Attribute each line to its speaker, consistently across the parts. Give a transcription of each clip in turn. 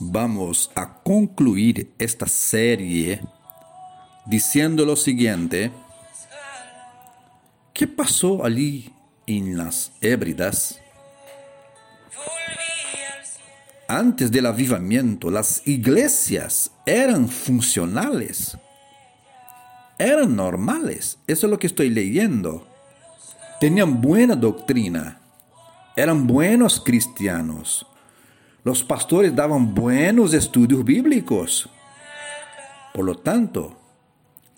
Speaker 1: Vamos a concluir esta serie diciendo lo siguiente. ¿Qué pasó allí en las Hébridas? Antes del avivamiento, las iglesias eran funcionales, eran normales. Eso es lo que estoy leyendo. Tenían buena doctrina, eran buenos cristianos. Los pastores daban buenos estudios bíblicos. Por lo tanto,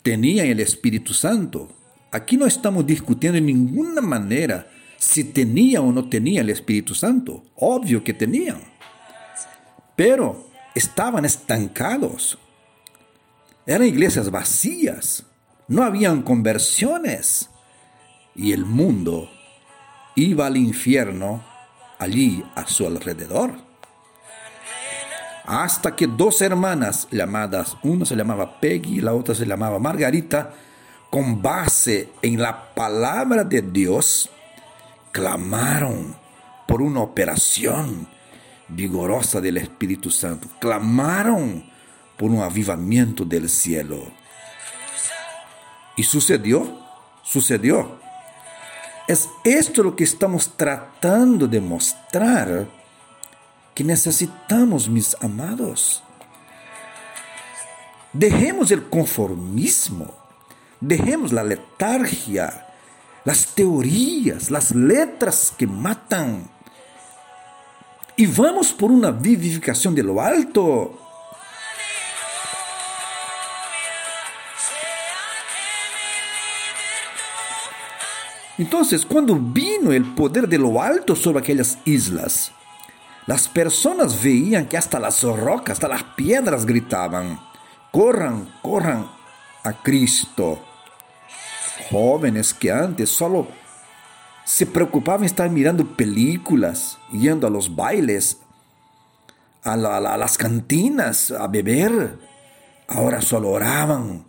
Speaker 1: tenían el Espíritu Santo. Aquí no estamos discutiendo en ninguna manera si tenía o no tenía el Espíritu Santo. Obvio que tenían. Pero estaban estancados. Eran iglesias vacías. No habían conversiones. Y el mundo iba al infierno allí a su alrededor. Hasta que dos hermanas llamadas, una se llamaba Peggy y la otra se llamaba Margarita, con base en la palabra de Dios, clamaron por una operación vigorosa del Espíritu Santo, clamaron por un avivamiento del cielo. Y sucedió, sucedió. Es esto lo que estamos tratando de mostrar necesitamos, mis amados. Dejemos el conformismo, dejemos la letargia, las teorías, las letras que matan y vamos por una vivificación de lo alto. Entonces, cuando vino el poder de lo alto sobre aquellas islas, las personas veían que hasta las rocas, hasta las piedras gritaban, corran, corran a Cristo. Jóvenes que antes solo se preocupaban estar mirando películas, yendo a los bailes, a las cantinas, a beber, ahora solo oraban,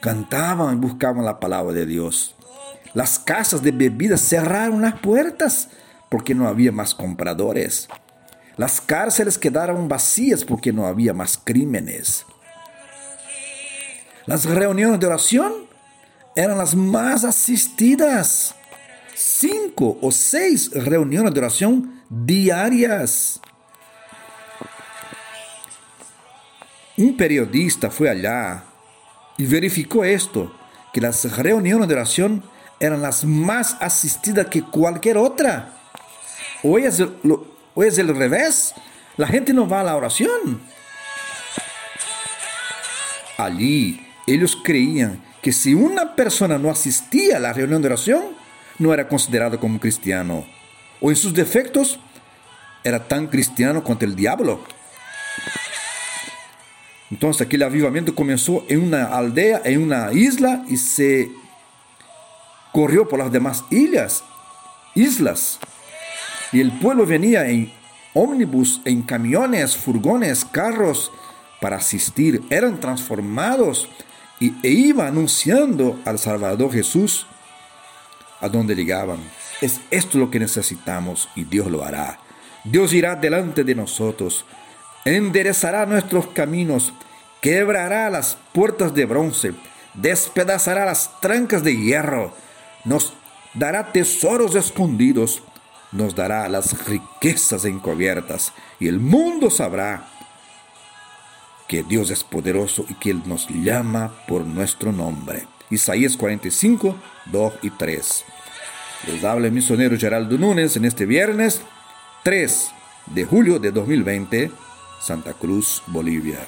Speaker 1: cantaban y buscaban la palabra de Dios. Las casas de bebidas cerraron las puertas porque no había más compradores. Las cárceles quedaron vacías porque no había más crímenes. Las reuniones de oración eran las más asistidas. Cinco o seis reuniones de oración diarias. Un periodista fue allá y verificó esto, que las reuniones de oración eran las más asistidas que cualquier otra. Hoy es, el, el revés. La gente no va a la oración. Allí ellos creían que si una persona no asistía a la reunión de oración, no era considerado como cristiano. O en sus defectos, era tan cristiano contra el diablo. Entonces aquel avivamiento comenzó en una aldea, en una isla, y se corrió por las demás islas, islas. Y el pueblo venía en ómnibus, en camiones, furgones, carros para asistir. Eran transformados y, e iba anunciando al Salvador Jesús a donde llegaban. Es esto lo que necesitamos y Dios lo hará. Dios irá delante de nosotros, enderezará nuestros caminos, quebrará las puertas de bronce, despedazará las trancas de hierro nos dará tesoros escondidos, nos dará las riquezas encubiertas y el mundo sabrá que Dios es poderoso y que Él nos llama por nuestro nombre. Isaías 45, 2 y 3. Les habla el misionero Geraldo Núñez en este viernes 3 de julio de 2020, Santa Cruz, Bolivia.